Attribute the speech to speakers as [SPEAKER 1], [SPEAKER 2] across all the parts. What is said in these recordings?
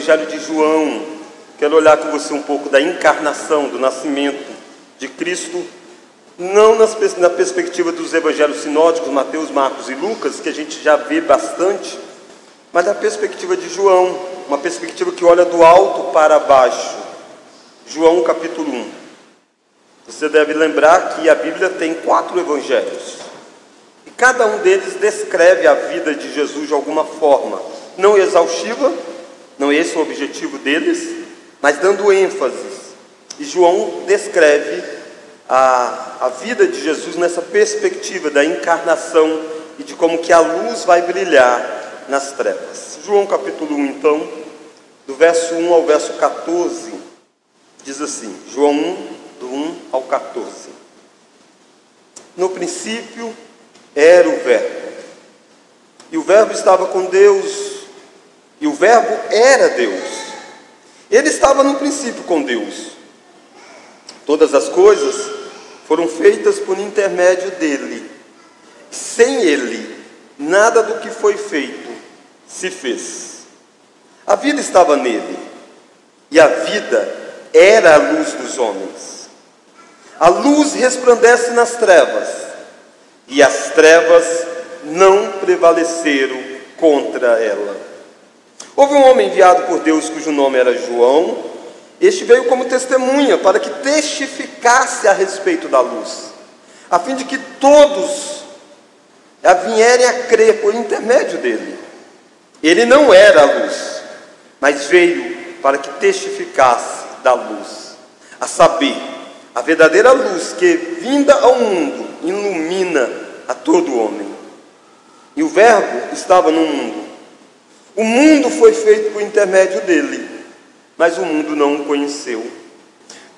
[SPEAKER 1] Evangelho de João. Quero olhar com você um pouco da encarnação, do nascimento de Cristo, não nas, na perspectiva dos evangelhos sinóticos, Mateus, Marcos e Lucas, que a gente já vê bastante, mas da perspectiva de João, uma perspectiva que olha do alto para baixo. João capítulo 1. Você deve lembrar que a Bíblia tem quatro evangelhos. E cada um deles descreve a vida de Jesus de alguma forma. Não exaustiva, não é esse o objetivo deles, mas dando ênfase. E João descreve a, a vida de Jesus nessa perspectiva da encarnação e de como que a luz vai brilhar nas trevas. João capítulo 1, então, do verso 1 ao verso 14, diz assim: João 1, do 1 ao 14. No princípio era o Verbo, e o Verbo estava com Deus, e o Verbo era Deus. Ele estava no princípio com Deus. Todas as coisas foram feitas por intermédio dele. Sem ele, nada do que foi feito se fez. A vida estava nele, e a vida era a luz dos homens. A luz resplandece nas trevas, e as trevas não prevaleceram contra ela. Houve um homem enviado por Deus cujo nome era João. Este veio como testemunha para que testificasse a respeito da luz, a fim de que todos a vierem a crer por intermédio dele. Ele não era a luz, mas veio para que testificasse da luz, a saber, a verdadeira luz que, vinda ao mundo, ilumina a todo homem. E o Verbo estava no mundo, o mundo foi feito por intermédio dele, mas o mundo não o conheceu.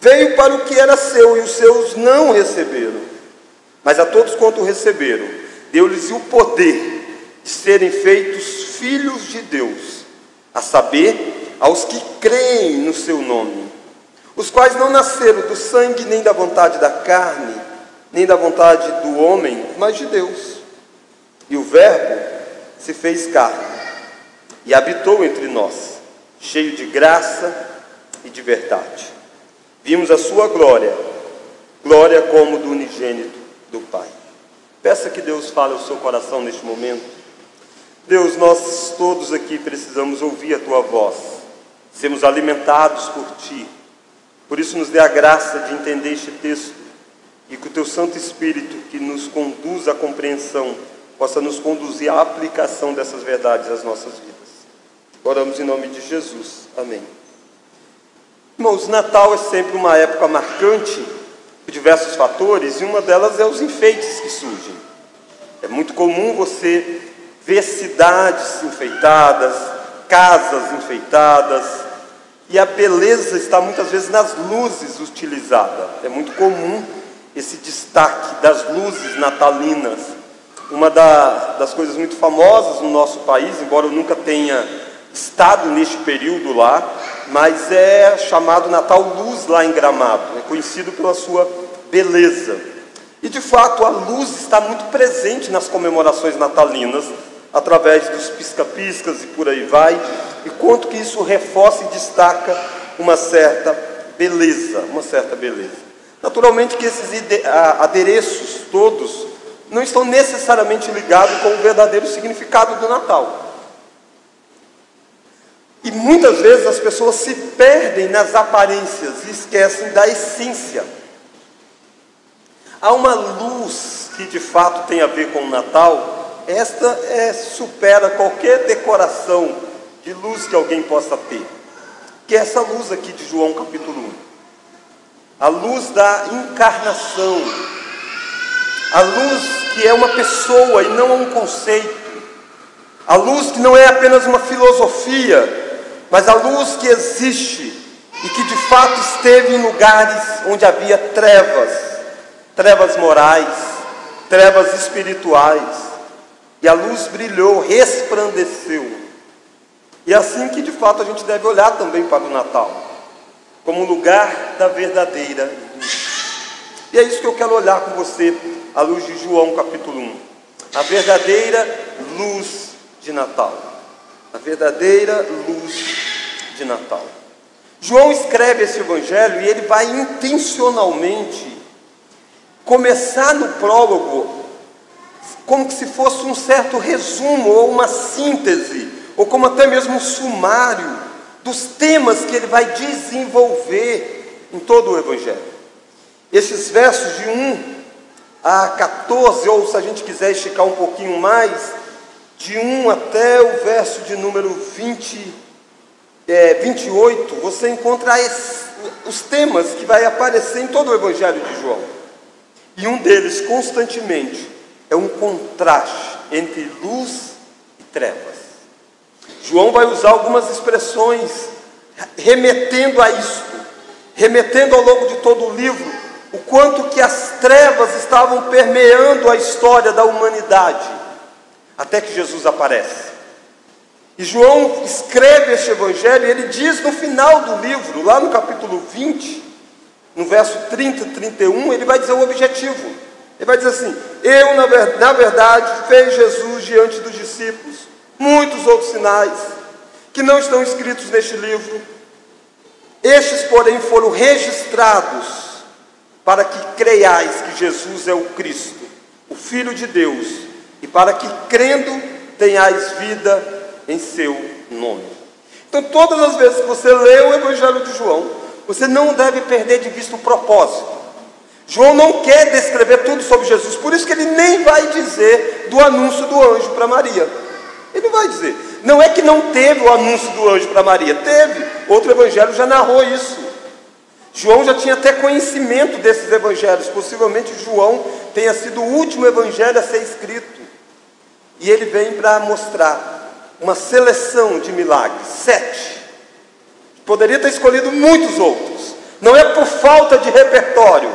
[SPEAKER 1] Veio para o que era seu e os seus não receberam. Mas a todos quanto receberam, deu-lhes o poder de serem feitos filhos de Deus, a saber, aos que creem no seu nome, os quais não nasceram do sangue nem da vontade da carne, nem da vontade do homem, mas de Deus. E o Verbo se fez carne e habitou entre nós, cheio de graça e de verdade. Vimos a sua glória, glória como do unigênito do Pai. Peça que Deus fale ao seu coração neste momento. Deus, nós todos aqui precisamos ouvir a tua voz, sermos alimentados por ti. Por isso, nos dê a graça de entender este texto e que o teu Santo Espírito, que nos conduz à compreensão, possa nos conduzir à aplicação dessas verdades às nossas vidas. Oramos em nome de Jesus. Amém. Irmãos, Natal é sempre uma época marcante por diversos fatores e uma delas é os enfeites que surgem. É muito comum você ver cidades enfeitadas, casas enfeitadas, e a beleza está muitas vezes nas luzes utilizadas. É muito comum esse destaque das luzes natalinas. Uma da, das coisas muito famosas no nosso país, embora eu nunca tenha estado neste período lá, mas é chamado Natal Luz lá em Gramado, é conhecido pela sua beleza. E de fato a luz está muito presente nas comemorações natalinas, através dos pisca-piscas e por aí vai, e quanto que isso reforça e destaca uma certa beleza, uma certa beleza. Naturalmente que esses adereços todos não estão necessariamente ligados com o verdadeiro significado do Natal. E muitas vezes as pessoas se perdem nas aparências e esquecem da essência. Há uma luz que de fato tem a ver com o Natal, esta é, supera qualquer decoração de luz que alguém possa ter, que é essa luz aqui de João capítulo 1. A luz da encarnação, a luz que é uma pessoa e não um conceito, a luz que não é apenas uma filosofia, mas a luz que existe e que de fato esteve em lugares onde havia trevas, trevas morais, trevas espirituais, e a luz brilhou, resplandeceu. E é assim que de fato a gente deve olhar também para o Natal, como lugar da verdadeira luz. E é isso que eu quero olhar com você, à luz de João capítulo 1. A verdadeira luz de Natal a verdadeira luz de Natal. João escreve esse evangelho e ele vai intencionalmente começar no prólogo como se fosse um certo resumo ou uma síntese, ou como até mesmo um sumário dos temas que ele vai desenvolver em todo o evangelho. Esses versos de 1 a 14, ou se a gente quiser esticar um pouquinho mais, de 1 até o verso de número 20, é, 28, você encontra os temas que vai aparecer em todo o Evangelho de João. E um deles, constantemente, é um contraste entre luz e trevas. João vai usar algumas expressões remetendo a isso, remetendo ao longo de todo o livro, o quanto que as trevas estavam permeando a história da humanidade, até que Jesus aparece. E João escreve este evangelho, e ele diz no final do livro, lá no capítulo 20, no verso 30 e 31, ele vai dizer o objetivo. Ele vai dizer assim: Eu, na verdade, fez Jesus diante dos discípulos muitos outros sinais que não estão escritos neste livro. Estes, porém, foram registrados para que creiais que Jesus é o Cristo, o Filho de Deus, e para que, crendo, tenhais vida em seu nome. Então, todas as vezes que você lê o Evangelho de João, você não deve perder de vista o propósito. João não quer descrever tudo sobre Jesus, por isso que ele nem vai dizer do anúncio do anjo para Maria. Ele não vai dizer. Não é que não teve o anúncio do anjo para Maria, teve. Outro evangelho já narrou isso. João já tinha até conhecimento desses evangelhos, possivelmente João tenha sido o último evangelho a ser escrito. E ele vem para mostrar uma seleção de milagres, sete. Poderia ter escolhido muitos outros, não é por falta de repertório.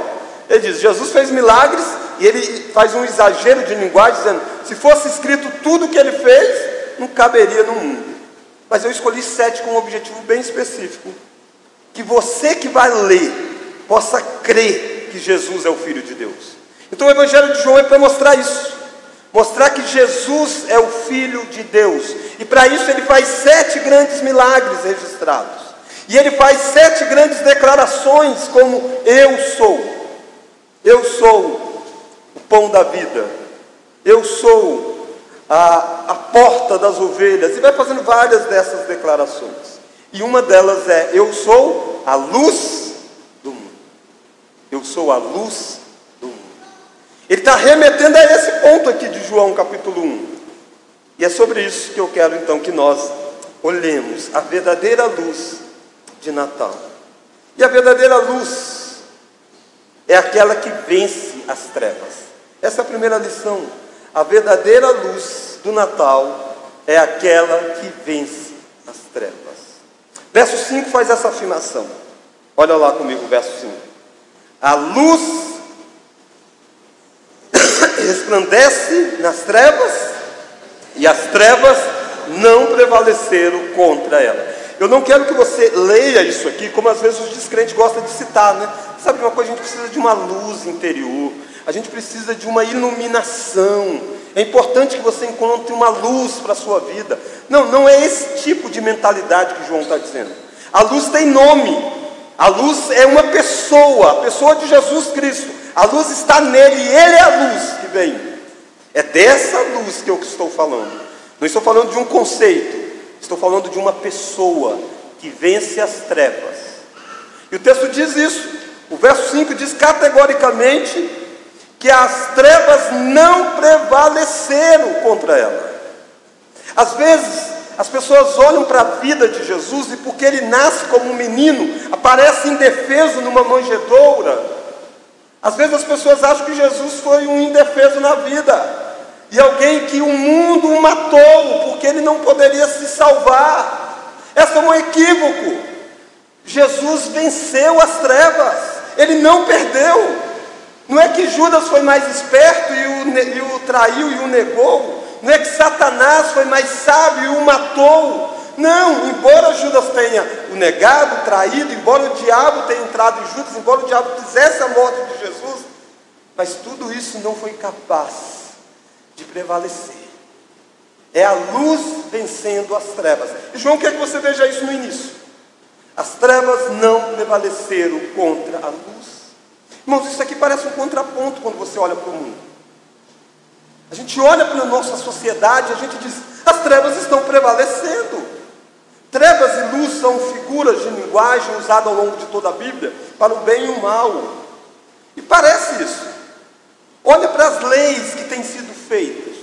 [SPEAKER 1] Ele diz: Jesus fez milagres, e ele faz um exagero de linguagem, dizendo: se fosse escrito tudo o que ele fez, não caberia no mundo. Mas eu escolhi sete com um objetivo bem específico que você que vai ler possa crer que Jesus é o Filho de Deus. Então o Evangelho de João é para mostrar isso, mostrar que Jesus é o Filho de Deus, e para isso ele faz sete grandes milagres registrados, e ele faz sete grandes declarações, como eu sou, eu sou o pão da vida, eu sou a, a porta das ovelhas, e vai fazendo várias dessas declarações. E uma delas é: Eu sou a luz do mundo. Eu sou a luz do mundo. Ele está remetendo a esse ponto aqui de João capítulo 1. E é sobre isso que eu quero então que nós olhemos a verdadeira luz de Natal. E a verdadeira luz é aquela que vence as trevas. Essa é a primeira lição. A verdadeira luz do Natal é aquela que vence as trevas. Verso 5 faz essa afirmação. Olha lá comigo o verso 5. A luz resplandece nas trevas e as trevas não prevaleceram contra ela. Eu não quero que você leia isso aqui como às vezes os descrentes gostam de citar, né? Sabe uma coisa? A gente precisa de uma luz interior, a gente precisa de uma iluminação. É importante que você encontre uma luz para a sua vida. Não, não é esse tipo de mentalidade que João está dizendo. A luz tem nome. A luz é uma pessoa, a pessoa de Jesus Cristo. A luz está nele ele é a luz que vem. É dessa luz que eu estou falando. Não estou falando de um conceito, estou falando de uma pessoa que vence as trevas. E o texto diz isso. O verso 5 diz categoricamente que as trevas não prevaleceram contra ela. Às vezes, as pessoas olham para a vida de Jesus e, porque ele nasce como um menino, aparece indefeso numa manjedoura. Às vezes, as pessoas acham que Jesus foi um indefeso na vida e alguém que o mundo matou porque ele não poderia se salvar. Esse é um equívoco. Jesus venceu as trevas, ele não perdeu. Não é que Judas foi mais esperto e o, e o traiu e o negou. Não é que Satanás foi mais sábio e o matou. Não, embora Judas tenha o negado, traído, embora o diabo tenha entrado em Judas, embora o diabo quisesse a morte de Jesus, mas tudo isso não foi capaz de prevalecer. É a luz vencendo as trevas. E João quer que você veja isso no início. As trevas não prevaleceram contra a luz. Irmãos, isso aqui parece um contraponto quando você olha para o mundo. A gente olha para a nossa sociedade a gente diz: as trevas estão prevalecendo. Trevas e luz são figuras de linguagem usadas ao longo de toda a Bíblia para o bem e o mal. E parece isso. Olha para as leis que têm sido feitas.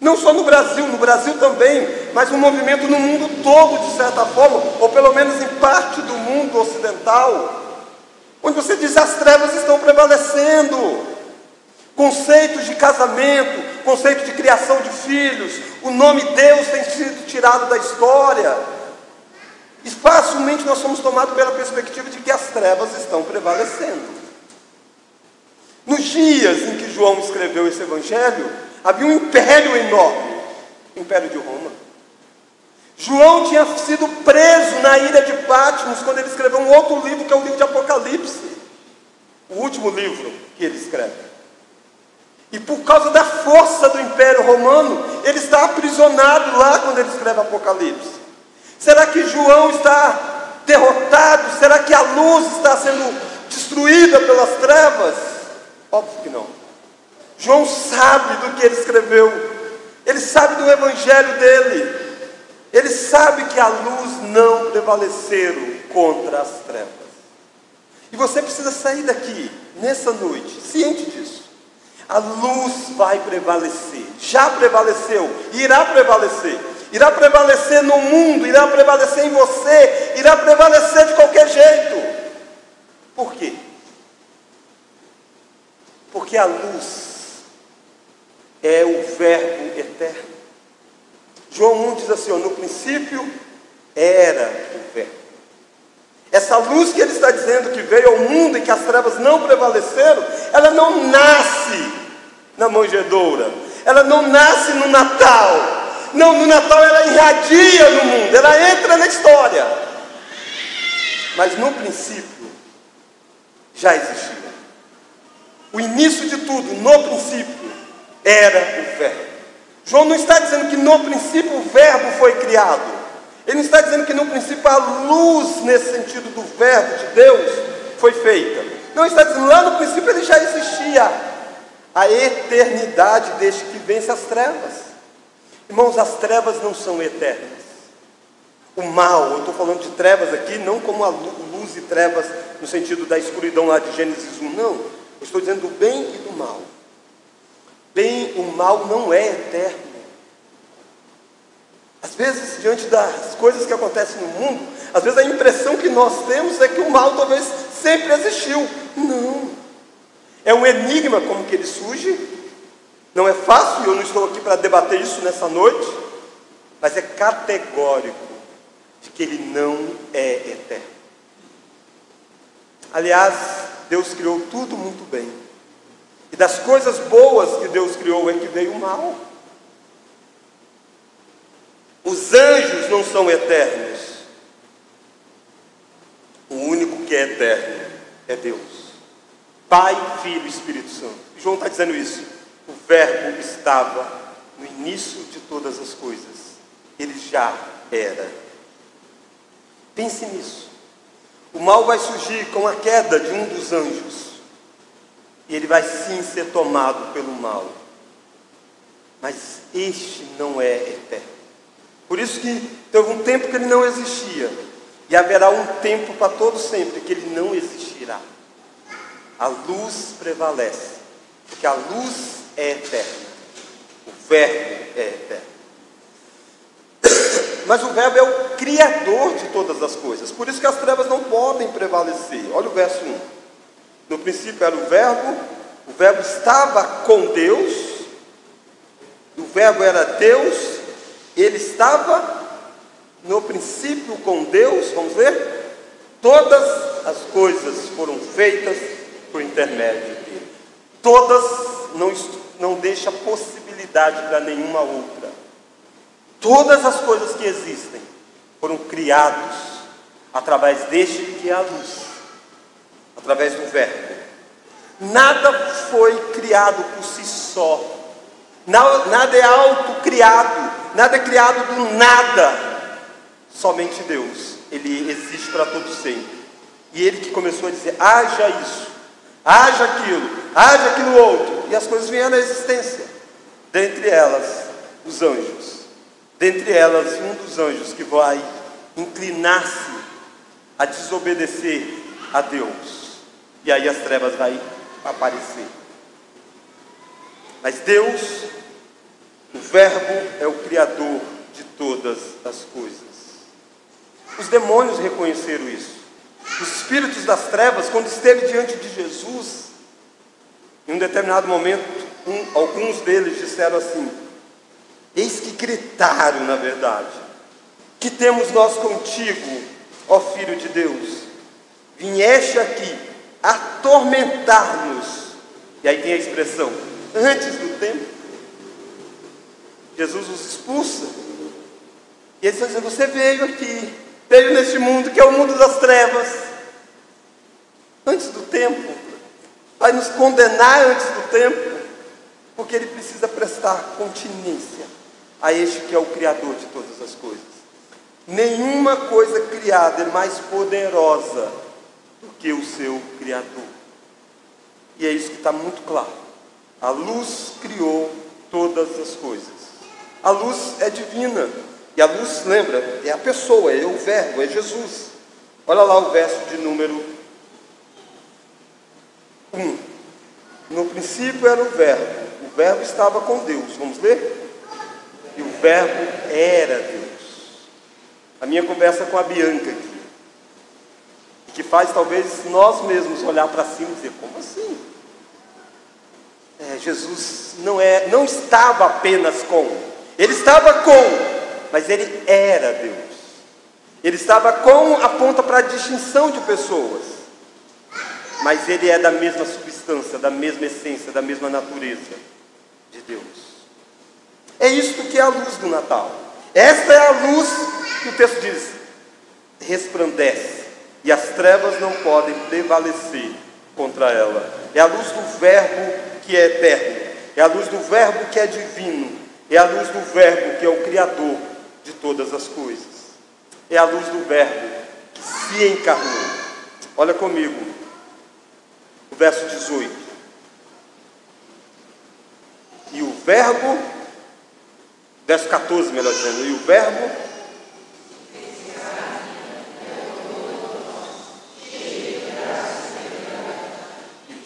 [SPEAKER 1] Não só no Brasil, no Brasil também, mas um movimento no mundo todo, de certa forma, ou pelo menos em parte do mundo ocidental, onde você diz as trevas estão prevalecendo. Conceitos de casamento, conceito de criação de filhos, o nome Deus tem sido tirado da história. E facilmente nós somos tomados pela perspectiva de que as trevas estão prevalecendo. Nos dias em que João escreveu esse evangelho, Havia um império enorme o Império de Roma. João tinha sido preso na ilha de Patmos quando ele escreveu um outro livro, que é o livro de Apocalipse, o último livro que ele escreve. E por causa da força do Império Romano, ele está aprisionado lá quando ele escreve Apocalipse. Será que João está derrotado? Será que a luz está sendo destruída pelas trevas? Óbvio que não. João sabe do que ele escreveu, ele sabe do evangelho dele, ele sabe que a luz não prevaleceram contra as trevas. E você precisa sair daqui, nessa noite, ciente disso. A luz vai prevalecer, já prevaleceu, irá prevalecer. Irá prevalecer no mundo, irá prevalecer em você, irá prevalecer de qualquer jeito. Por quê? Porque a luz é o Verbo eterno. João 1 diz assim: no princípio era o Verbo. Essa luz que ele está dizendo que veio ao mundo e que as trevas não prevaleceram, ela não nasce na manjedoura, ela não nasce no Natal. Não, no Natal ela irradia no mundo, ela entra na história. Mas no princípio já existia. O início de tudo, no princípio, era o Verbo. João não está dizendo que no princípio o Verbo foi criado. Ele não está dizendo que no princípio a luz, nesse sentido do Verbo de Deus, foi feita. Não, está dizendo lá no princípio ele já existia. A eternidade desde que vence as trevas. Irmãos, as trevas não são eternas. O mal, eu estou falando de trevas aqui, não como a luz e trevas no sentido da escuridão lá de Gênesis 1, não. Eu estou dizendo do bem e do mal bem, o mal não é eterno. Às vezes, diante das coisas que acontecem no mundo, às vezes a impressão que nós temos é que o mal talvez sempre existiu. Não. É um enigma como que ele surge. Não é fácil, eu não estou aqui para debater isso nessa noite, mas é categórico de que ele não é eterno. Aliás, Deus criou tudo muito bem. E das coisas boas que Deus criou é que veio o mal. Os anjos não são eternos. O único que é eterno é Deus. Pai, Filho e Espírito Santo. João está dizendo isso. Verbo estava no início de todas as coisas. Ele já era. Pense nisso. O mal vai surgir com a queda de um dos anjos e ele vai sim ser tomado pelo mal. Mas este não é eterno. Por isso que teve um tempo que ele não existia. E haverá um tempo para todo sempre que ele não existirá. A luz prevalece. Porque a luz é eterna. O verbo é eterno. Mas o verbo é o criador de todas as coisas. Por isso que as trevas não podem prevalecer. Olha o verso 1. No princípio era o Verbo, o Verbo estava com Deus, o Verbo era Deus, ele estava no princípio com Deus, vamos ver? Todas as coisas foram feitas por intermédio. Todas não, não deixa possibilidade para nenhuma outra. Todas as coisas que existem foram criados através deste que é a luz através do Verbo. Nada foi criado por si só. Nada é autocriado. Nada é criado do nada. Somente Deus. ele existe para todo sempre. E ele que começou a dizer: haja isso, haja aquilo, haja aquilo outro. E as coisas vieram à existência. Dentre elas, os anjos. Dentre elas, um dos anjos que vai inclinar-se a desobedecer a Deus. E aí as trevas vai aparecer. Mas Deus, o Verbo, é o Criador de todas as coisas. Os demônios reconheceram isso. Os espíritos das trevas, quando esteve diante de Jesus, em um determinado momento, um, alguns deles disseram assim: Eis que gritaram, na verdade, que temos nós contigo, ó Filho de Deus, vieste aqui atormentar-nos. E aí tem a expressão, antes do tempo. Jesus os expulsa. E eles estão dizendo: Você veio aqui, veio neste mundo que é o mundo das trevas, antes do tempo, vai nos condenar antes do tempo, porque ele precisa prestar continência a este que é o Criador de todas as coisas. Nenhuma coisa criada é mais poderosa do que o seu Criador. E é isso que está muito claro. A luz criou todas as coisas. A luz é divina. E a luz, lembra, é a pessoa, é o Verbo, é Jesus. Olha lá o verso de número 1. No princípio era o Verbo. O Verbo estava com Deus. Vamos ler? E o Verbo era Deus. A minha conversa com a Bianca aqui. Que faz talvez nós mesmos olhar para cima e dizer, como assim? É, Jesus não, é, não estava apenas com, ele estava com, mas ele era Deus. Ele estava com aponta para a distinção de pessoas, mas ele é da mesma substância, da mesma essência, da mesma natureza de Deus. É isto que é a luz do Natal. Esta é a luz que o texto diz: resplandece, e as trevas não podem prevalecer contra ela. É a luz do Verbo que é eterno, é a luz do Verbo que é divino, é a luz do Verbo que é o Criador de todas as coisas, é a luz do Verbo que se encarnou. Olha comigo, o verso 18. E o Verbo Verso 14, melhor dizendo. E o Verbo.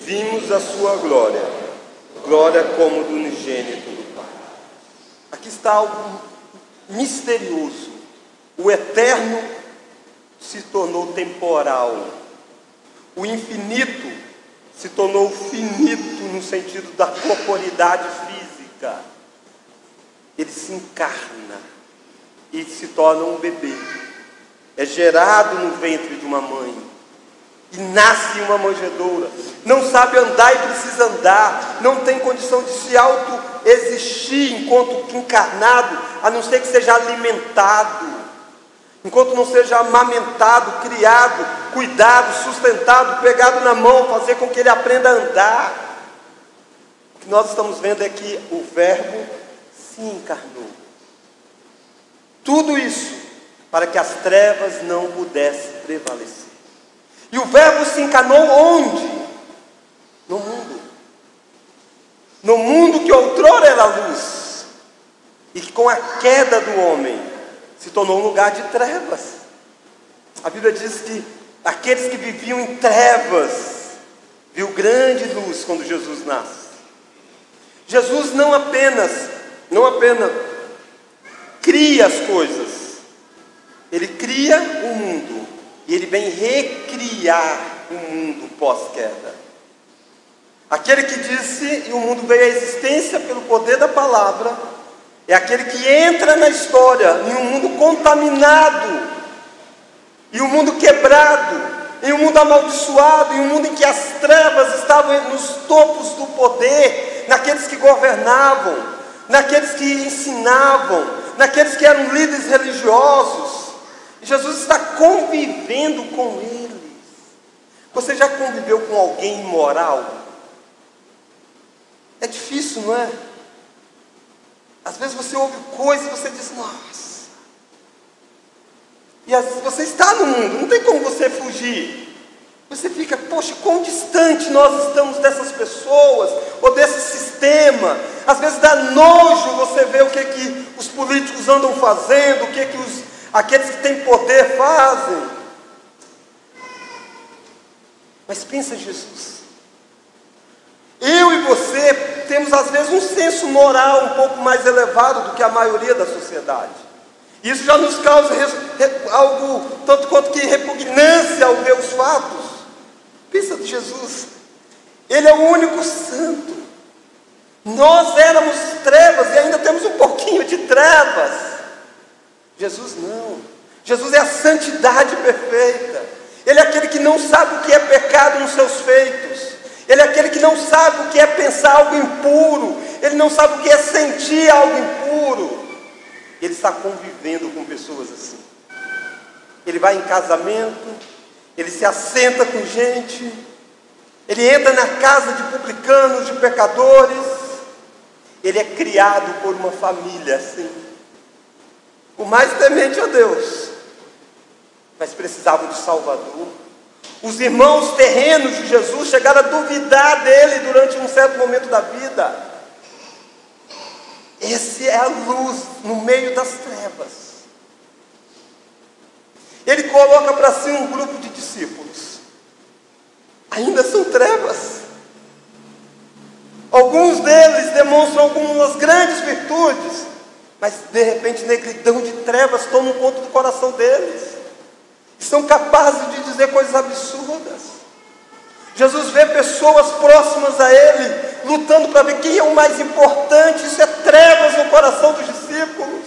[SPEAKER 1] Vimos a sua glória, glória como do unigênito do Pai. Aqui está algo misterioso. O eterno se tornou temporal. O infinito se tornou finito no sentido da corporidade física ele se encarna e se torna um bebê. É gerado no ventre de uma mãe e nasce uma manjedoura. Não sabe andar e precisa andar. Não tem condição de se auto-existir enquanto encarnado, a não ser que seja alimentado. Enquanto não seja amamentado, criado, cuidado, sustentado, pegado na mão, fazer com que ele aprenda a andar. O que nós estamos vendo é que o Verbo se encarnou. Tudo isso para que as trevas não pudessem prevalecer. E o Verbo se encarnou onde? No mundo. No mundo que outrora era luz. E que com a queda do homem se tornou um lugar de trevas. A Bíblia diz que aqueles que viviam em trevas viu grande luz quando Jesus nasce. Jesus não apenas não apenas cria as coisas, ele cria o mundo e ele vem recriar o mundo pós-queda. Aquele que disse e o mundo veio à existência pelo poder da palavra, é aquele que entra na história em um mundo contaminado, em um mundo quebrado, em um mundo amaldiçoado, em um mundo em que as trevas estavam nos topos do poder, naqueles que governavam, naqueles que ensinavam, naqueles que eram líderes religiosos. Jesus está convivendo com eles. Você já conviveu com alguém imoral? É difícil, não é? Às vezes você ouve coisas e você diz, nossa. E as, você está no mundo, não tem como você fugir. Você fica, poxa, quão distante nós estamos dessas pessoas ou desse sistema. Às vezes dá nojo você ver o que, que os políticos andam fazendo, o que, que os, aqueles que têm poder fazem. Mas pensa em Jesus. Eu e você temos às vezes um senso moral um pouco mais elevado do que a maioria da sociedade. Isso já nos causa algo tanto quanto que repugnância ao ver os fatos. Pensa de Jesus. Ele é o único santo. Nós éramos trevas e ainda temos um pouquinho de trevas. Jesus não. Jesus é a santidade perfeita. Ele é aquele que não sabe o que é pecado nos seus feitos. Ele é aquele que não sabe o que é pensar algo impuro. Ele não sabe o que é sentir algo impuro. Ele está convivendo com pessoas assim. Ele vai em casamento, ele se assenta com gente, ele entra na casa de publicanos, de pecadores, ele é criado por uma família assim, o mais temente a Deus, mas precisavam de Salvador. Os irmãos terrenos de Jesus chegaram a duvidar dele durante um certo momento da vida. Esse é a luz no meio das trevas. Ele coloca para si um grupo de discípulos. Ainda são trevas. Alguns deles demonstram algumas grandes virtudes, mas de repente negridão de trevas toma conta do coração deles. São capazes de dizer coisas absurdas. Jesus vê pessoas próximas a Ele lutando para ver quem é o mais importante. Isso é trevas no coração dos discípulos.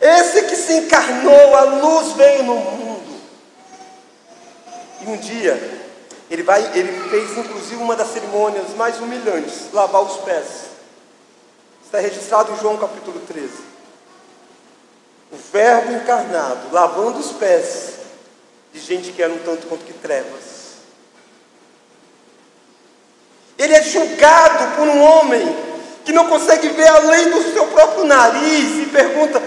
[SPEAKER 1] Esse que se encarnou, a luz veio no mundo. E um dia, ele, vai, ele fez inclusive uma das cerimônias mais humilhantes, lavar os pés. Está registrado em João capítulo 13. O verbo encarnado, lavando os pés de gente que era um tanto quanto que trevas. Ele é julgado por um homem que não consegue ver além do seu próprio nariz e pergunta: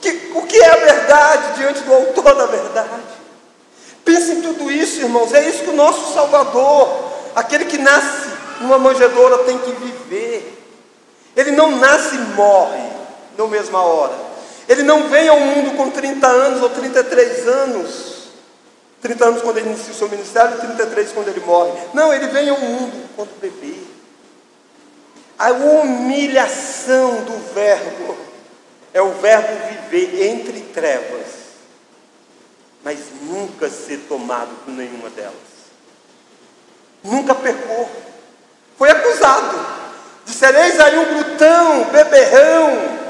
[SPEAKER 1] que, o que é a verdade diante do autor da verdade? Pense em tudo isso, irmãos. É isso que o nosso Salvador, aquele que nasce numa manjedoura, tem que viver. Ele não nasce e morre na mesma hora. Ele não vem ao mundo com 30 anos ou 33 anos. 30 anos quando ele inicia o seu ministério e 33 quando ele morre. Não, ele vem ao mundo quando bebê. A humilhação do verbo é o verbo viver entre trevas, mas nunca ser tomado por nenhuma delas. Nunca pecou. Foi acusado. Dissereis aí um glutão, beberrão,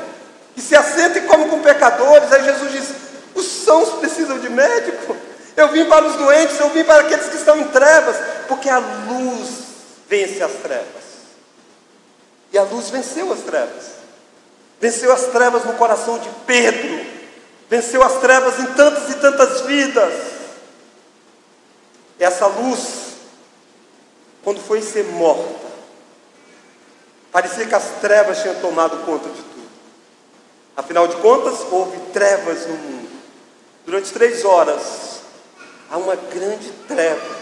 [SPEAKER 1] que se assenta e come com pecadores. Aí Jesus diz: os sãos precisam de médico. Eu vim para os doentes, eu vim para aqueles que estão em trevas, porque a luz vence as trevas. E a luz venceu as trevas venceu as trevas no coração de Pedro, venceu as trevas em tantas e tantas vidas. Essa luz, quando foi ser morta, parecia que as trevas tinham tomado conta de tudo. Afinal de contas, houve trevas no mundo. Durante três horas, há uma grande treva.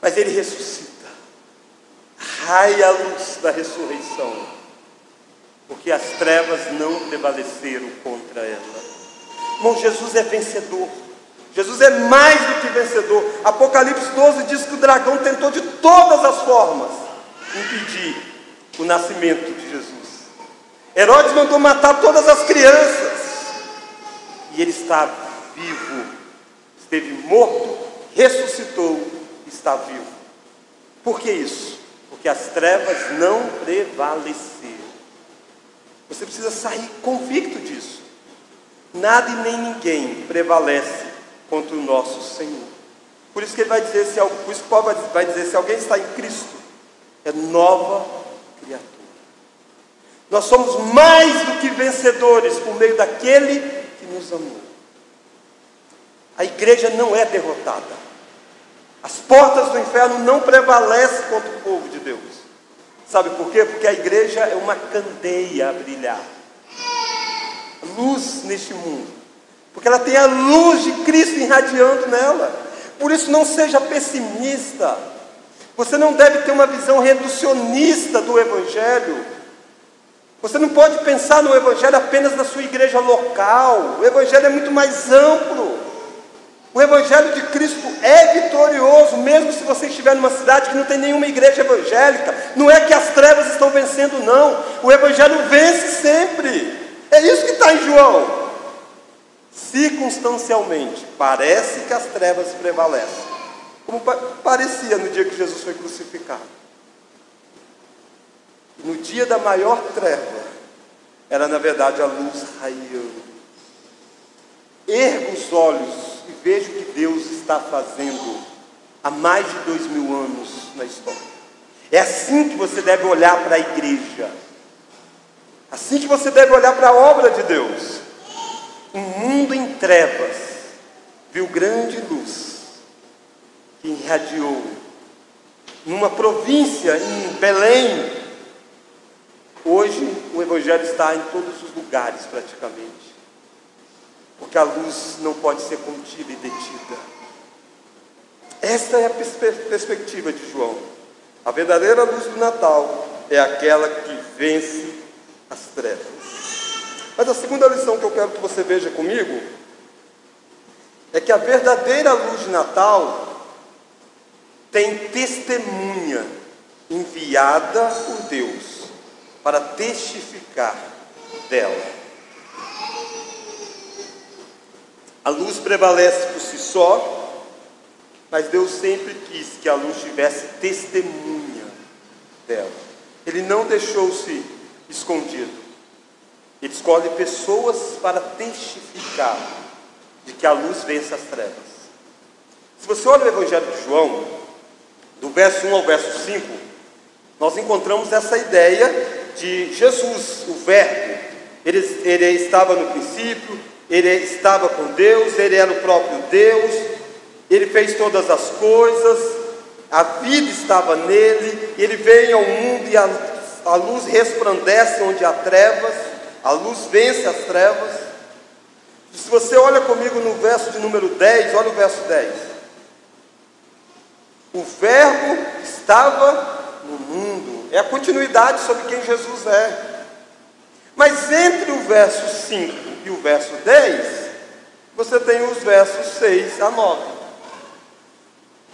[SPEAKER 1] Mas ele ressuscita. Raia a luz da ressurreição porque as trevas não prevaleceram contra ela. Irmão, Jesus é vencedor. Jesus é mais do que vencedor. Apocalipse 12 diz que o dragão tentou de todas as formas impedir o nascimento de Jesus. Herodes mandou matar todas as crianças. E ele está vivo. Esteve morto, ressuscitou, está vivo. Por que isso? Porque as trevas não prevaleceram. Você precisa sair convicto disso. Nada e nem ninguém prevalece contra o nosso Senhor. Por isso que ele vai dizer, se, por isso Paulo vai dizer, se alguém está em Cristo, é nova criatura. Nós somos mais do que vencedores por meio daquele que nos amou. A igreja não é derrotada. As portas do inferno não prevalecem contra o povo de Deus. Sabe por quê? Porque a igreja é uma candeia a brilhar. luz neste mundo, porque ela tem a luz de Cristo irradiando nela. Por isso, não seja pessimista. Você não deve ter uma visão reducionista do Evangelho. Você não pode pensar no Evangelho apenas na sua igreja local. O Evangelho é muito mais amplo. O Evangelho de Cristo é vitorioso, mesmo se você estiver numa cidade que não tem nenhuma igreja evangélica. Não é que as trevas estão vencendo, não. O Evangelho vence sempre. É isso que está em João. Circunstancialmente, parece que as trevas prevalecem, como parecia no dia que Jesus foi crucificado. No dia da maior treva, era na verdade a luz raiando. Ergo os olhos e veja o que Deus está fazendo há mais de dois mil anos na história. É assim que você deve olhar para a igreja. Assim que você deve olhar para a obra de Deus. Um mundo em trevas viu grande luz que irradiou numa província em Belém. Hoje o Evangelho está em todos os lugares praticamente, porque a luz não pode ser contida e detida. Esta é a perspectiva de João. A verdadeira luz do Natal é aquela que vence as trevas. Mas a segunda lição que eu quero que você veja comigo é que a verdadeira luz de Natal tem testemunha enviada por Deus para testificar dela. A luz prevalece por si só, mas Deus sempre quis que a luz tivesse testemunha dela. Ele não deixou-se escondido. Ele escolhe pessoas para testificar de que a luz vence as trevas. Se você olha o Evangelho de João, do verso 1 ao verso 5, nós encontramos essa ideia de Jesus, o Verbo. Ele, ele estava no princípio, ele estava com Deus, ele era o próprio Deus, ele fez todas as coisas, a vida estava nele, ele veio ao mundo e a, a luz resplandece onde há trevas. A luz vence as trevas. Se você olha comigo no verso de número 10, olha o verso 10. O Verbo estava no mundo. É a continuidade sobre quem Jesus é. Mas entre o verso 5 e o verso 10, você tem os versos 6 a 9.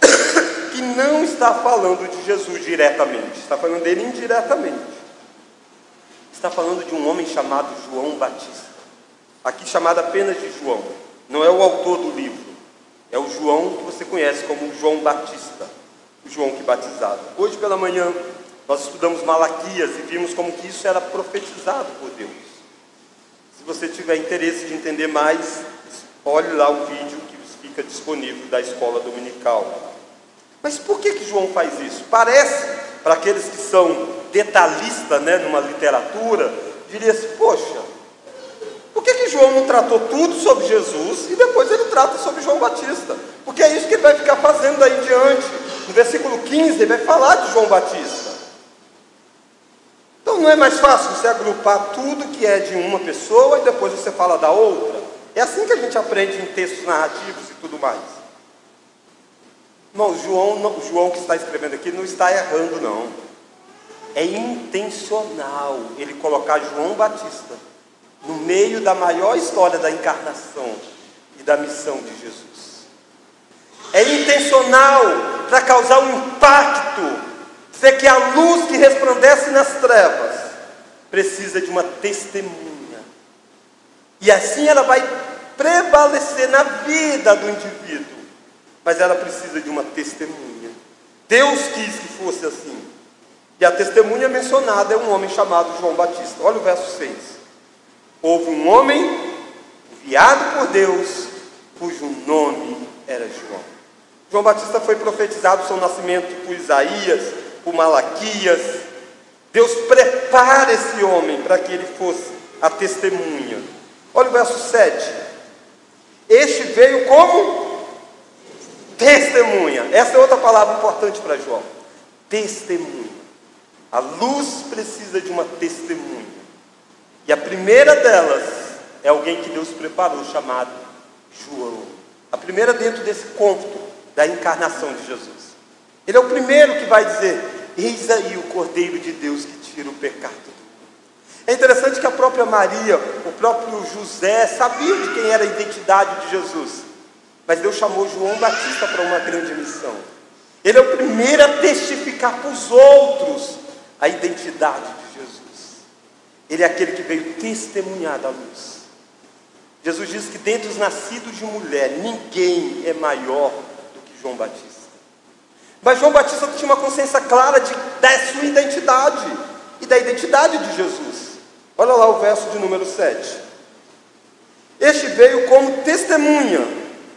[SPEAKER 1] Que não está falando de Jesus diretamente, está falando dele indiretamente está falando de um homem chamado João Batista. Aqui chamado apenas de João. Não é o autor do livro. É o João que você conhece como João Batista. O João que batizava. Hoje pela manhã nós estudamos Malaquias e vimos como que isso era profetizado por Deus. Se você tiver interesse de entender mais, olhe lá o vídeo que fica disponível da escola dominical. Mas por que, que João faz isso? Parece, para aqueles que são detalhista né, numa literatura, diria assim: poxa, por que, que João não tratou tudo sobre Jesus e depois ele trata sobre João Batista? Porque é isso que ele vai ficar fazendo daí em diante. No versículo 15, ele vai falar de João Batista. Então não é mais fácil você agrupar tudo que é de uma pessoa e depois você fala da outra? É assim que a gente aprende em textos narrativos e tudo mais. Não, João, João que está escrevendo aqui não está errando, não é intencional ele colocar João Batista no meio da maior história da encarnação e da missão de Jesus. É intencional para causar um impacto, dizer que a luz que resplandece nas trevas precisa de uma testemunha. E assim ela vai prevalecer na vida do indivíduo, mas ela precisa de uma testemunha. Deus quis que fosse assim. E a testemunha mencionada é um homem chamado João Batista. Olha o verso 6. Houve um homem enviado por Deus, cujo nome era João. João Batista foi profetizado seu nascimento por Isaías, por Malaquias. Deus prepara esse homem para que ele fosse a testemunha. Olha o verso 7. Este veio como testemunha. Essa é outra palavra importante para João. Testemunha. A luz precisa de uma testemunha. E a primeira delas é alguém que Deus preparou, chamado João. A primeira dentro desse cômputo da encarnação de Jesus. Ele é o primeiro que vai dizer: Eis aí o Cordeiro de Deus que tira o pecado. É interessante que a própria Maria, o próprio José, sabiam de quem era a identidade de Jesus. Mas Deus chamou João Batista para uma grande missão. Ele é o primeiro a testificar para os outros a identidade de Jesus. Ele é aquele que veio testemunhar da luz. Jesus diz que dentre os nascidos de mulher, ninguém é maior do que João Batista. Mas João Batista tinha uma consciência clara de, da sua identidade e da identidade de Jesus. Olha lá o verso de número 7. Este veio como testemunha,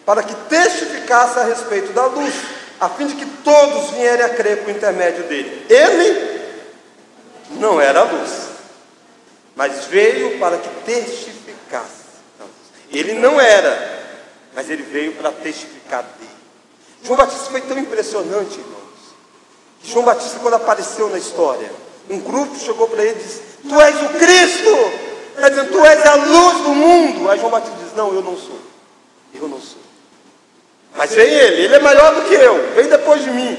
[SPEAKER 1] para que testificasse a respeito da luz, a fim de que todos vierem a crer por intermédio dele. Ele não era a luz, mas veio para que testificasse. Ele não era, mas ele veio para testificar. João Batista foi tão impressionante, irmãos. Que João Batista, quando apareceu na história, um grupo chegou para ele e disse: Tu és o Cristo! Está dizendo, Tu és a luz do mundo. Aí João Batista diz: Não, eu não sou. Eu não sou. Mas vem ele, ele é maior do que eu, vem depois de mim.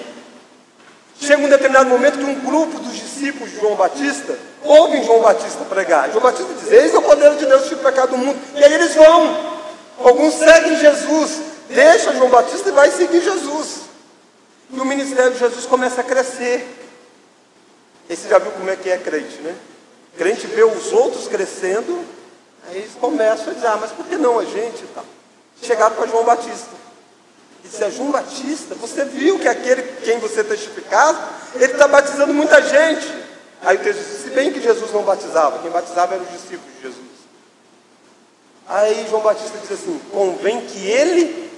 [SPEAKER 1] Chega um determinado momento que um grupo dos discípulos de João Batista ouvem João Batista pregar. João Batista diz: Eis o poder de Deus, o pecado do mundo. E aí eles vão. Alguns seguem Jesus, deixa João Batista e vai seguir Jesus. E o ministério de Jesus começa a crescer. E você já viu como é que é crente, né? Crente vê os outros crescendo, aí eles começam a dizer, ah, mas por que não a gente? Chegaram para João Batista. E disse, é João Batista, você viu que aquele quem você testificava, ele está batizando muita gente. Aí o texto diz, se bem que Jesus não batizava, quem batizava eram os discípulos de Jesus. Aí João Batista diz assim: convém que ele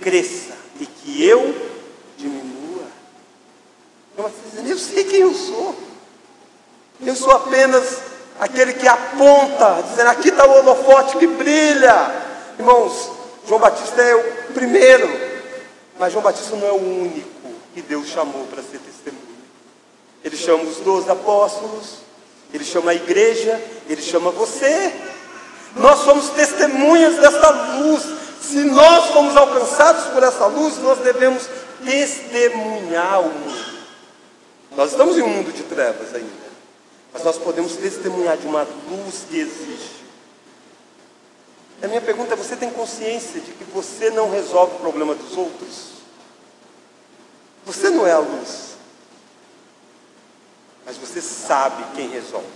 [SPEAKER 1] cresça e que eu diminua. Eu sei quem eu sou. Eu sou apenas aquele que aponta, dizendo: aqui está o holofote que brilha. Irmãos, João Batista é o primeiro, mas João Batista não é o único que Deus chamou para ser testemunha. Ele chama os doze apóstolos, ele chama a igreja, ele chama você. Nós somos testemunhas dessa luz. Se nós fomos alcançados por essa luz, nós devemos testemunhar o mundo. Nós estamos em um mundo de trevas ainda, mas nós podemos testemunhar de uma luz que existe. A minha pergunta é: você tem consciência de que você não resolve o problema dos outros? Você não é a luz, mas você sabe quem resolve.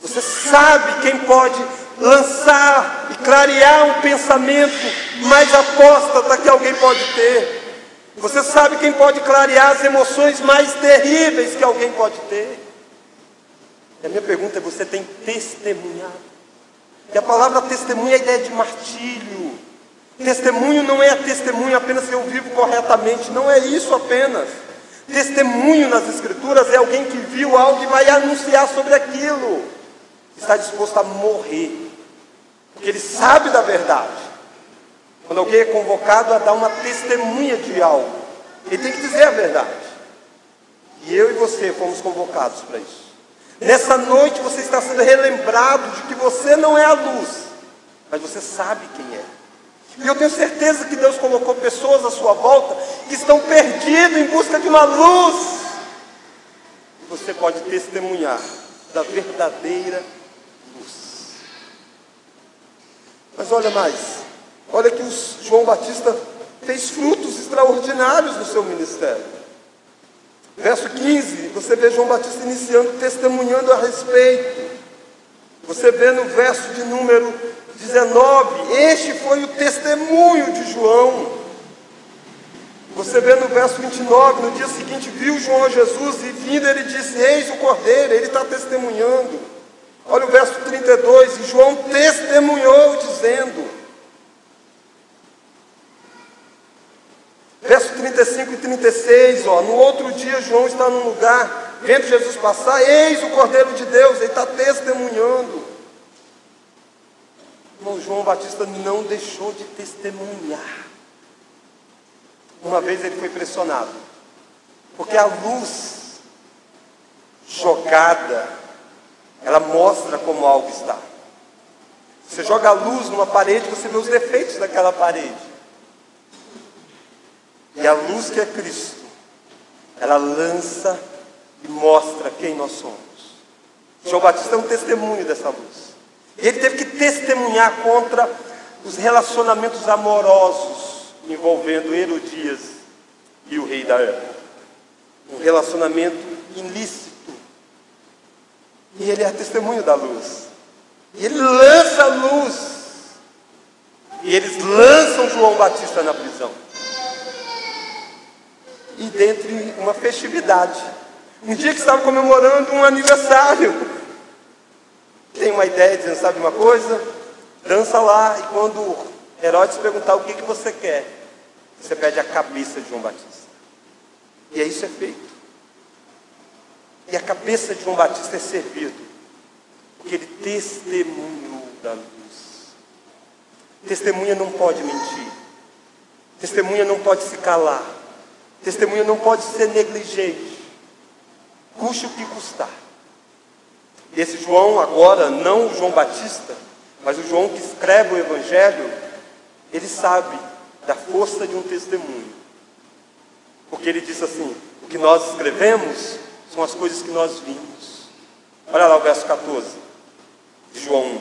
[SPEAKER 1] Você sabe quem pode lançar e clarear um pensamento mais apóstata que alguém pode ter. Você sabe quem pode clarear as emoções mais terríveis que alguém pode ter. E a minha pergunta é: você tem testemunhado? E a palavra testemunha é a ideia de martírio. Testemunho não é testemunho apenas se eu vivo corretamente, não é isso apenas. Testemunho nas Escrituras é alguém que viu algo e vai anunciar sobre aquilo está disposto a morrer, porque ele sabe da verdade. Quando alguém é convocado a dar uma testemunha de algo, ele tem que dizer a verdade. E eu e você fomos convocados para isso. Nessa noite você está sendo relembrado de que você não é a luz, mas você sabe quem é. E eu tenho certeza que Deus colocou pessoas à sua volta que estão perdidas em busca de uma luz. E você pode testemunhar da verdadeira Mas olha mais, olha que João Batista fez frutos extraordinários no seu ministério. Verso 15, você vê João Batista iniciando, testemunhando a respeito. Você vê no verso de número 19, este foi o testemunho de João. Você vê no verso 29, no dia seguinte, viu João Jesus e vindo ele disse: Eis o cordeiro, ele está testemunhando. Olha o verso 32, e João testemunhou dizendo, verso 35 e 36, ó, no outro dia João está num lugar, vendo Jesus passar, eis o Cordeiro de Deus, ele está testemunhando. Irmão, João Batista não deixou de testemunhar. Uma vez ele foi pressionado, porque a luz jogada ela mostra como algo está. Você joga a luz numa parede, você vê os defeitos daquela parede. E a luz que é Cristo, ela lança e mostra quem nós somos. João Batista é um testemunho dessa luz. E ele teve que testemunhar contra os relacionamentos amorosos envolvendo Herodias e o rei da época. Um relacionamento ilícito. E ele é testemunho da luz. E ele lança a luz. E eles lançam João Batista na prisão. E dentre uma festividade. Um dia que estavam comemorando um aniversário. Tem uma ideia dizendo, sabe uma coisa? Dança lá e quando Herodes perguntar o que, que você quer, você pede a cabeça de João Batista. E aí isso é feito. E a cabeça de João Batista é servido, porque ele testemunhou da luz. Testemunha não pode mentir. Testemunha não pode se calar. Testemunha não pode ser negligente. Custe o que custar. E esse João, agora, não o João Batista, mas o João que escreve o Evangelho, ele sabe da força de um testemunho. Porque ele diz assim: o que nós escrevemos são as coisas que nós vimos. Olha lá o verso 14 de João 1.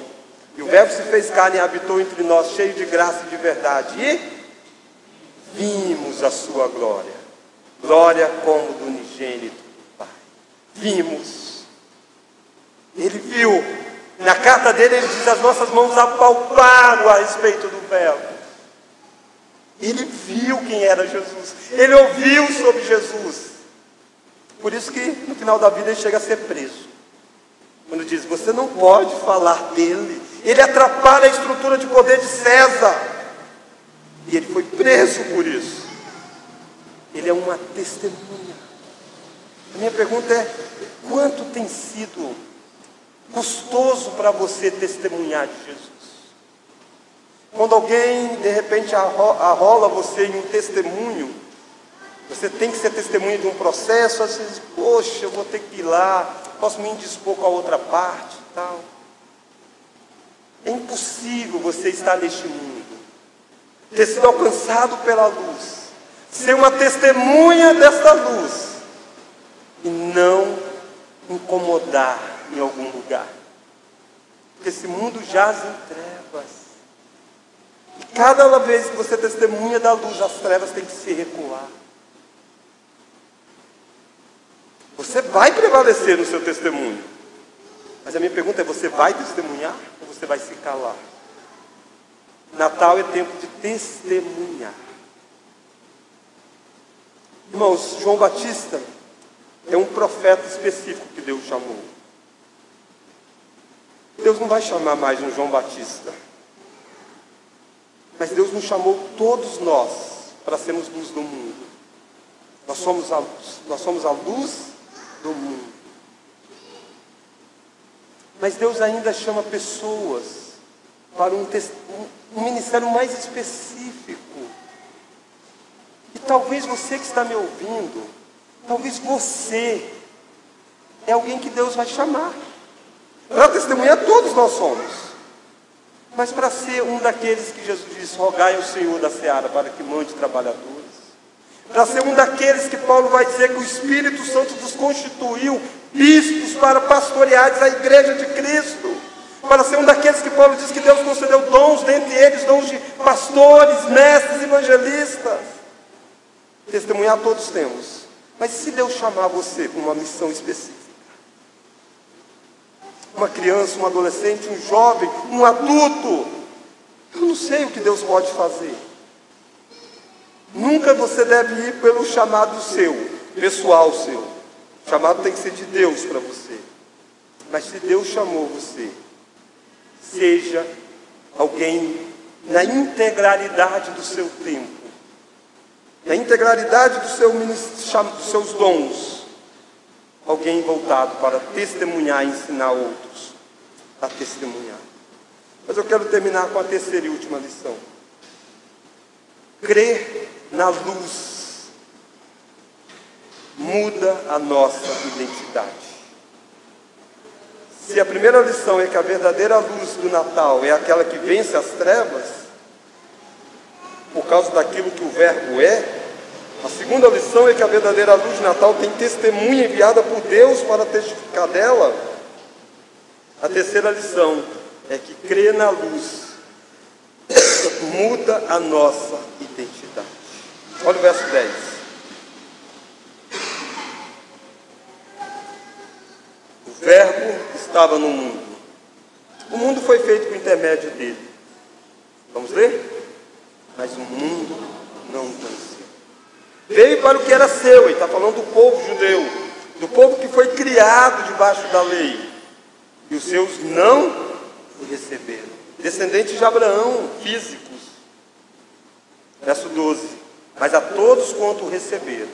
[SPEAKER 1] E o Verbo se fez carne e habitou entre nós, cheio de graça e de verdade. E vimos a sua glória. Glória como do unigênito do Pai. Vimos. Ele viu na carta dele ele diz: as nossas mãos apalparam a respeito do véu. Ele viu quem era Jesus, ele ouviu sobre Jesus. Por isso que no final da vida ele chega a ser preso. Quando diz: Você não pode falar dele, ele atrapalha a estrutura de poder de César. E ele foi preso por isso. Ele é uma testemunha. A minha pergunta é: quanto tem sido custoso para você testemunhar de Jesus. Quando alguém de repente arrola você em um testemunho, você tem que ser testemunha de um processo, às vezes, poxa, eu vou ter que ir lá, posso me indispor com a outra parte e tal. É impossível você estar neste mundo, ter sido alcançado pela luz, ser uma testemunha desta luz e não incomodar em algum lugar. Porque esse mundo jaz em trevas. E cada vez que você testemunha da luz, as trevas têm que se recuar. Você vai prevalecer no seu testemunho. Mas a minha pergunta é: você vai testemunhar ou você vai se calar? Natal é tempo de testemunhar. Irmãos, João Batista é um profeta específico que Deus chamou. Deus não vai chamar mais um João Batista. Mas Deus nos chamou todos nós para sermos luz do mundo. Nós somos a luz, nós somos a luz do mundo. Mas Deus ainda chama pessoas para um, um ministério mais específico. E talvez você que está me ouvindo, talvez você é alguém que Deus vai chamar. Para testemunhar, todos nós somos. Mas para ser um daqueles que Jesus disse: rogai ao Senhor da seara para que mande trabalhadores. Para ser um daqueles que Paulo vai dizer que o Espírito Santo nos constituiu bispos para pastorear a igreja de Cristo. Para ser um daqueles que Paulo diz que Deus concedeu dons, dentre eles dons de pastores, mestres, evangelistas. Testemunhar todos temos. Mas se Deus chamar você com uma missão específica? uma criança, um adolescente, um jovem, um adulto. Eu não sei o que Deus pode fazer. Nunca você deve ir pelo chamado seu, pessoal seu. O chamado tem que ser de Deus para você. Mas se Deus chamou você, seja alguém na integralidade do seu tempo, na integralidade do seu, dos seus dons, alguém voltado para testemunhar e ensinar outros a testemunhar. Mas eu quero terminar com a terceira e última lição. Crer na luz muda a nossa identidade. se a primeira lição é que a verdadeira luz do Natal é aquela que vence as trevas, por causa daquilo que o Verbo é, a segunda lição é que a verdadeira luz de Natal tem testemunha enviada por Deus para testificar dela. A terceira lição é que crer na luz muda a nossa identidade. Olha o verso 10. O Verbo estava no mundo. O mundo foi feito por intermédio dele. Vamos ler? Mas o mundo não conheceu. Veio para o que era seu, está falando do povo judeu, do povo que foi criado debaixo da lei. E os seus não o receberam. Descendentes de Abraão, físicos. Verso 12. Mas a todos quanto receberam,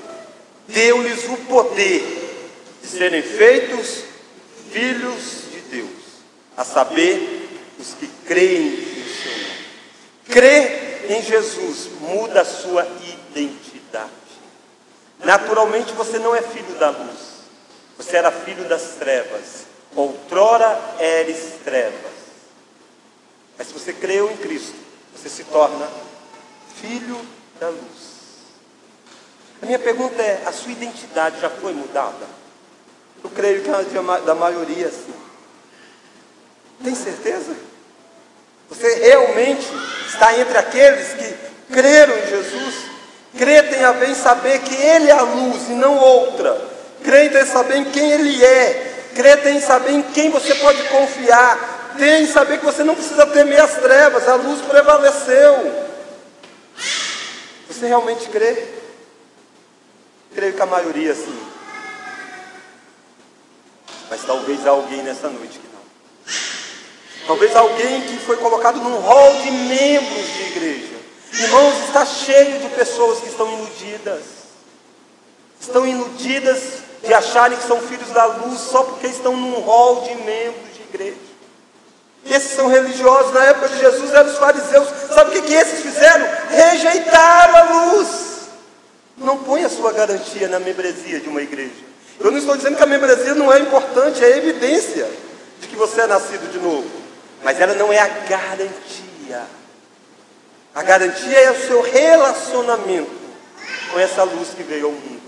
[SPEAKER 1] deu-lhes o poder de serem feitos filhos de Deus, a saber, os que creem no seu nome. Crer em Jesus muda a sua identidade. Naturalmente você não é filho da luz, você era filho das trevas. Outrora eres trevas. Mas se você creu em Cristo, você se torna filho da luz. A minha pergunta é: a sua identidade já foi mudada? Eu creio que a da maioria sim. Tem certeza? Você realmente está entre aqueles que creram em Jesus? Crer tem a ver em saber que Ele é a luz e não outra. Crer tem saber em quem Ele é. Crer tem em saber em quem você pode confiar. Tem em saber que você não precisa temer as trevas, a luz prevaleceu. Você realmente crê? Creio que a maioria sim. Mas talvez há alguém nessa noite que não. Talvez alguém que foi colocado num rol de membros de igreja Irmãos, está cheio de pessoas que estão iludidas. Estão iludidas de acharem que são filhos da luz só porque estão num rol de membros de igreja. Esses são religiosos, na época de Jesus eram os fariseus. Sabe o que, que esses fizeram? Rejeitaram a luz. Não põe a sua garantia na membresia de uma igreja. Eu não estou dizendo que a membresia não é importante, é evidência de que você é nascido de novo. Mas ela não é a garantia. A garantia é o seu relacionamento com essa luz que veio ao mundo.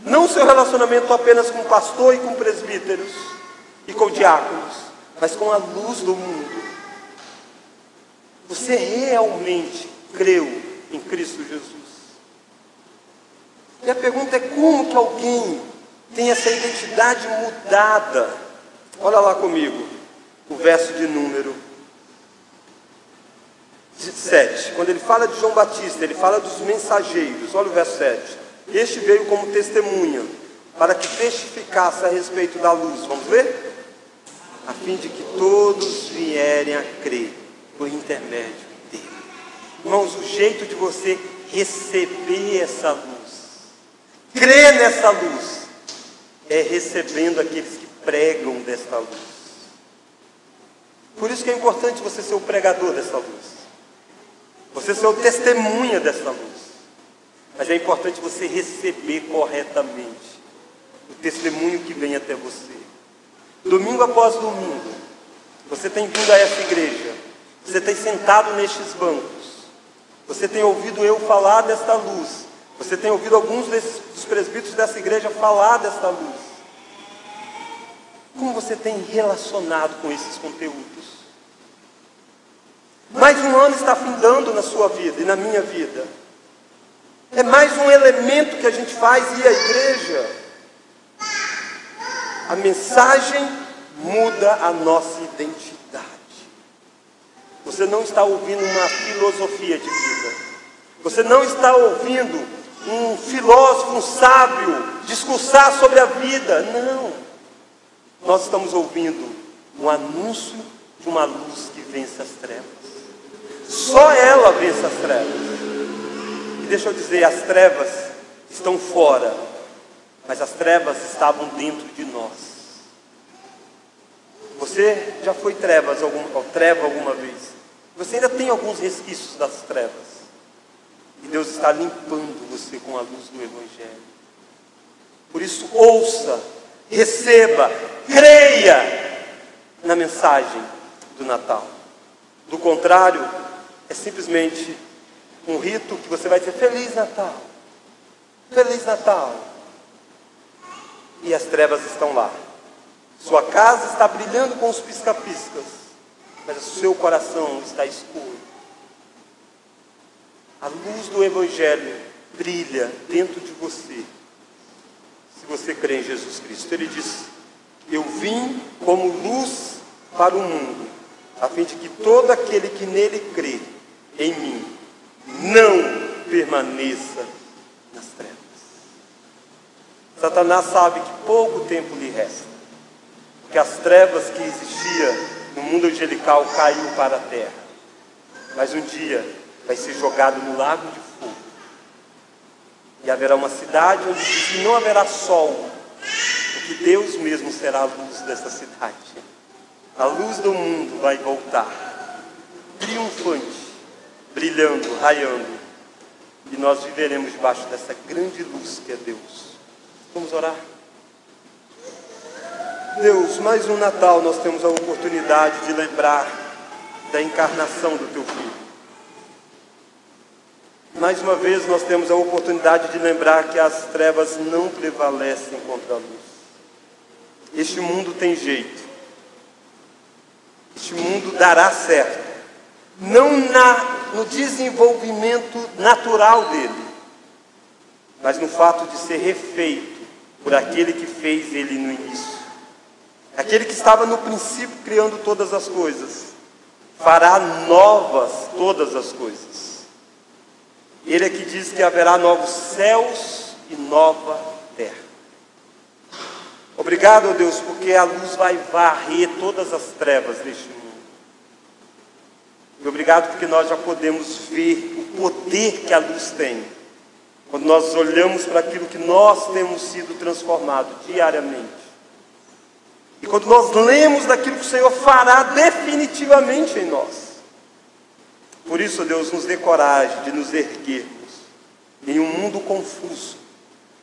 [SPEAKER 1] Não o seu relacionamento apenas com pastor e com presbíteros e com diáconos, mas com a luz do mundo. Você realmente creu em Cristo Jesus? E a pergunta é como que alguém tem essa identidade mudada? Olha lá comigo, o verso de número 7, quando ele fala de João Batista, ele fala dos mensageiros. Olha o verso 7. Este veio como testemunha, para que testificasse a respeito da luz. Vamos ver? A fim de que todos vierem a crer por intermédio dele. Irmãos, o jeito de você receber essa luz, crer nessa luz, é recebendo aqueles que pregam dessa luz. Por isso que é importante você ser o pregador dessa luz. Você ser o testemunha dessa luz. Mas é importante você receber corretamente o testemunho que vem até você. Domingo após domingo, você tem vindo a essa igreja, você tem sentado nestes bancos, você tem ouvido eu falar desta luz, você tem ouvido alguns desses, dos presbíteros dessa igreja falar desta luz. Como você tem relacionado com esses conteúdos? Mais um ano está findando na sua vida e na minha vida. É mais um elemento que a gente faz ir à igreja. A mensagem muda a nossa identidade. Você não está ouvindo uma filosofia de vida. Você não está ouvindo um filósofo, um sábio discursar sobre a vida. Não. Nós estamos ouvindo um anúncio de uma luz que vence as trevas. Só ela vence as trevas. E deixa eu dizer, as trevas estão fora, mas as trevas estavam dentro de nós. Você já foi trevas alguma, treva alguma vez? Você ainda tem alguns resquícios das trevas. E Deus está limpando você com a luz do Evangelho. Por isso, ouça, receba, creia na mensagem do Natal. Do contrário, é simplesmente um rito que você vai dizer Feliz Natal, Feliz Natal. E as trevas estão lá. Sua casa está brilhando com os pisca-piscas, mas o seu coração está escuro. A luz do Evangelho brilha dentro de você, se você crê em Jesus Cristo. Ele diz: Eu vim como luz para o mundo, a fim de que todo aquele que nele crê em mim não permaneça nas trevas. Satanás sabe que pouco tempo lhe resta, que as trevas que existia no mundo angelical caiu para a terra. Mas um dia vai ser jogado no lago de fogo. E haverá uma cidade onde não haverá sol, porque Deus mesmo será a luz dessa cidade. A luz do mundo vai voltar, triunfante, brilhando, raiando. E nós viveremos debaixo dessa grande luz que é Deus. Vamos orar? Deus, mais um Natal nós temos a oportunidade de lembrar da encarnação do Teu Filho. Mais uma vez nós temos a oportunidade de lembrar que as trevas não prevalecem contra a luz. Este mundo tem jeito. Este mundo dará certo. Não na, no desenvolvimento natural dele, mas no fato de ser refeito por aquele que fez ele no início. Aquele que estava no princípio criando todas as coisas, fará novas todas as coisas. Ele é que diz que haverá novos céus e nova terra. Obrigado, Deus, porque a luz vai varrer todas as trevas deste mundo. E obrigado porque nós já podemos ver o poder que a luz tem. Quando nós olhamos para aquilo que nós temos sido transformados diariamente. E quando nós lemos daquilo que o Senhor fará definitivamente em nós. Por isso, Deus, nos dê coragem de nos erguermos em um mundo confuso,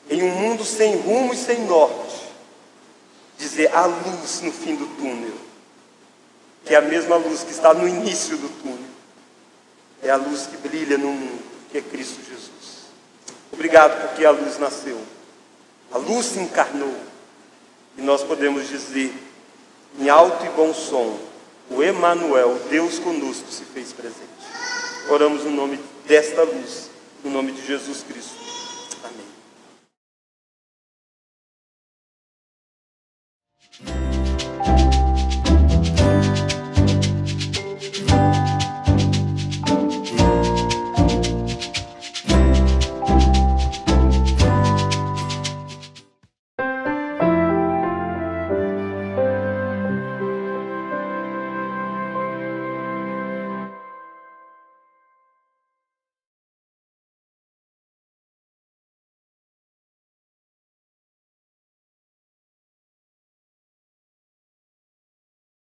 [SPEAKER 1] em um mundo sem rumo e sem norte dizer a luz no fim do túnel, que é a mesma luz que está no início do túnel, é a luz que brilha no mundo, que é Cristo Jesus. Obrigado porque a luz nasceu, a luz se encarnou, e nós podemos dizer, em alto e bom som, o Emanuel, Deus conosco, se fez presente. Oramos no nome desta luz, no nome de Jesus Cristo. Amém.